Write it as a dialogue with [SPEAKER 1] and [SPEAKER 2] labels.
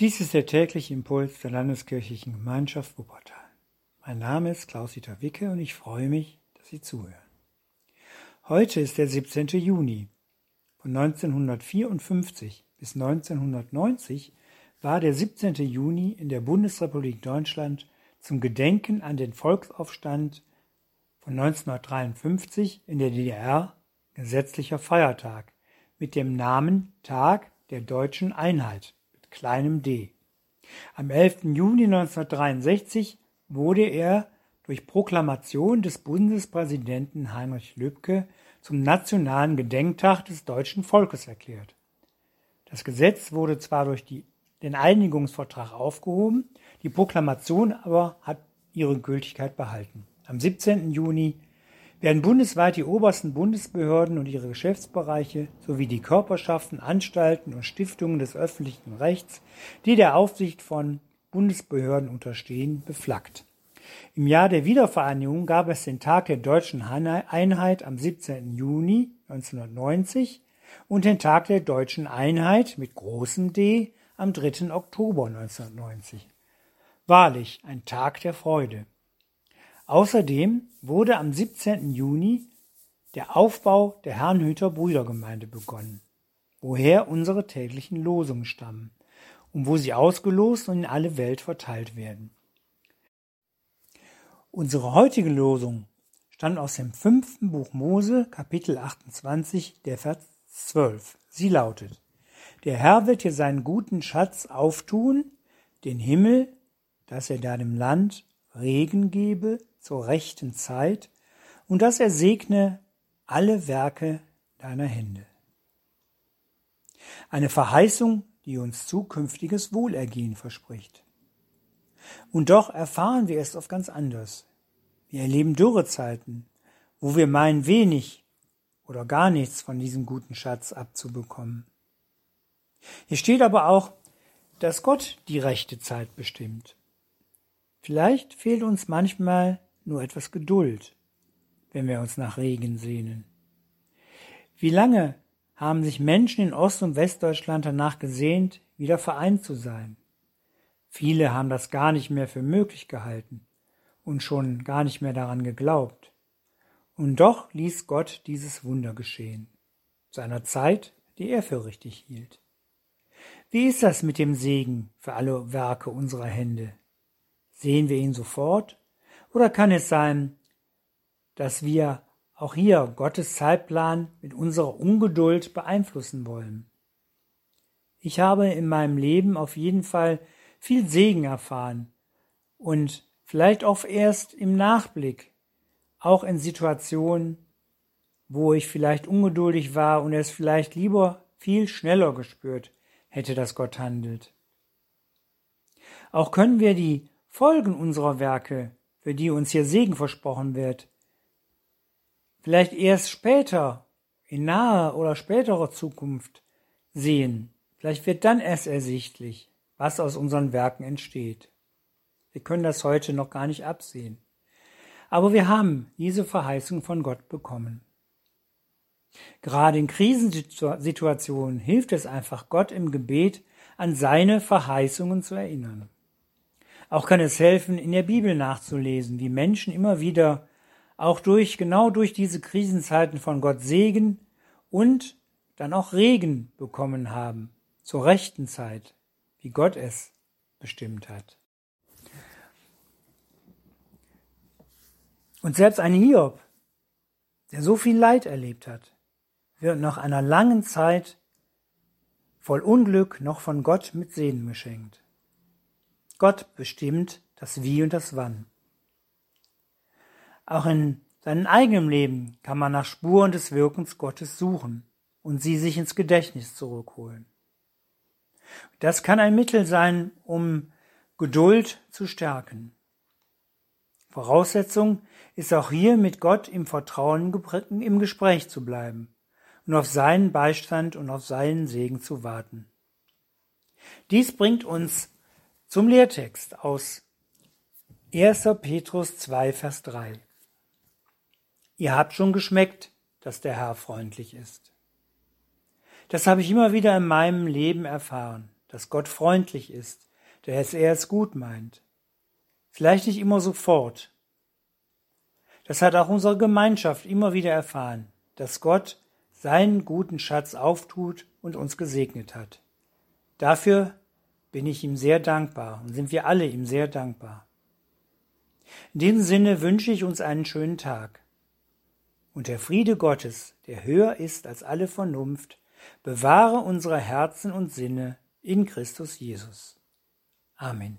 [SPEAKER 1] Dies ist der tägliche Impuls der Landeskirchlichen Gemeinschaft Wuppertal. Mein Name ist Klaus-Dieter Wicke und ich freue mich, dass Sie zuhören. Heute ist der 17. Juni. Von 1954 bis 1990 war der 17. Juni in der Bundesrepublik Deutschland zum Gedenken an den Volksaufstand von 1953 in der DDR gesetzlicher Feiertag mit dem Namen Tag der deutschen Einheit kleinem d. Am 11. Juni 1963 wurde er durch Proklamation des Bundespräsidenten Heinrich Lübke zum nationalen Gedenktag des deutschen Volkes erklärt. Das Gesetz wurde zwar durch die, den Einigungsvertrag aufgehoben, die Proklamation aber hat ihre Gültigkeit behalten. Am 17. Juni werden bundesweit die obersten Bundesbehörden und ihre Geschäftsbereiche sowie die Körperschaften, Anstalten und Stiftungen des öffentlichen Rechts, die der Aufsicht von Bundesbehörden unterstehen, beflaggt. Im Jahr der Wiedervereinigung gab es den Tag der deutschen Einheit am 17. Juni 1990 und den Tag der deutschen Einheit mit großem D am 3. Oktober 1990. Wahrlich ein Tag der Freude. Außerdem wurde am 17. Juni der Aufbau der Herrnhüter Brüdergemeinde begonnen, woher unsere täglichen Losungen stammen und wo sie ausgelost und in alle Welt verteilt werden. Unsere heutige Losung stammt aus dem fünften Buch Mose, Kapitel 28, der Vers 12. Sie lautet, der Herr wird dir seinen guten Schatz auftun, den Himmel, dass er deinem Land Regen gebe zur rechten Zeit und dass er segne alle Werke deiner Hände. Eine Verheißung, die uns zukünftiges Wohlergehen verspricht. Und doch erfahren wir es oft ganz anders. Wir erleben Dürrezeiten, wo wir meinen, wenig oder gar nichts von diesem guten Schatz abzubekommen. Hier steht aber auch, dass Gott die rechte Zeit bestimmt. Vielleicht fehlt uns manchmal nur etwas Geduld, wenn wir uns nach Regen sehnen. Wie lange haben sich Menschen in Ost- und Westdeutschland danach gesehnt, wieder vereint zu sein? Viele haben das gar nicht mehr für möglich gehalten und schon gar nicht mehr daran geglaubt. Und doch ließ Gott dieses Wunder geschehen, zu einer Zeit, die er für richtig hielt. Wie ist das mit dem Segen für alle Werke unserer Hände? Sehen wir ihn sofort oder kann es sein, dass wir auch hier Gottes Zeitplan mit unserer Ungeduld beeinflussen wollen? Ich habe in meinem Leben auf jeden Fall viel Segen erfahren und vielleicht auch erst im Nachblick, auch in Situationen, wo ich vielleicht ungeduldig war und es vielleicht lieber viel schneller gespürt hätte, dass Gott handelt. Auch können wir die Folgen unserer Werke für die uns hier Segen versprochen wird, vielleicht erst später, in naher oder späterer Zukunft sehen. Vielleicht wird dann erst ersichtlich, was aus unseren Werken entsteht. Wir können das heute noch gar nicht absehen. Aber wir haben diese Verheißung von Gott bekommen. Gerade in Krisensituationen hilft es einfach, Gott im Gebet an seine Verheißungen zu erinnern. Auch kann es helfen, in der Bibel nachzulesen, wie Menschen immer wieder auch durch, genau durch diese Krisenzeiten von Gott Segen und dann auch Regen bekommen haben, zur rechten Zeit, wie Gott es bestimmt hat. Und selbst ein Hiob, der so viel Leid erlebt hat, wird nach einer langen Zeit voll Unglück noch von Gott mit Segen beschenkt. Gott bestimmt das Wie und das Wann. Auch in seinem eigenen Leben kann man nach Spuren des Wirkens Gottes suchen und sie sich ins Gedächtnis zurückholen. Das kann ein Mittel sein, um Geduld zu stärken. Voraussetzung ist auch hier mit Gott im Vertrauen im Gespräch zu bleiben und auf seinen Beistand und auf seinen Segen zu warten. Dies bringt uns zum Lehrtext aus 1. Petrus 2, Vers 3. Ihr habt schon geschmeckt, dass der Herr freundlich ist. Das habe ich immer wieder in meinem Leben erfahren. dass Gott freundlich ist, dass er es gut meint. Vielleicht nicht immer sofort. Das hat auch unsere Gemeinschaft immer wieder erfahren, dass Gott seinen guten Schatz auftut und uns gesegnet hat. Dafür bin ich ihm sehr dankbar und sind wir alle ihm sehr dankbar. In diesem Sinne wünsche ich uns einen schönen Tag. Und der Friede Gottes, der höher ist als alle Vernunft, bewahre unsere Herzen und Sinne in Christus Jesus. Amen.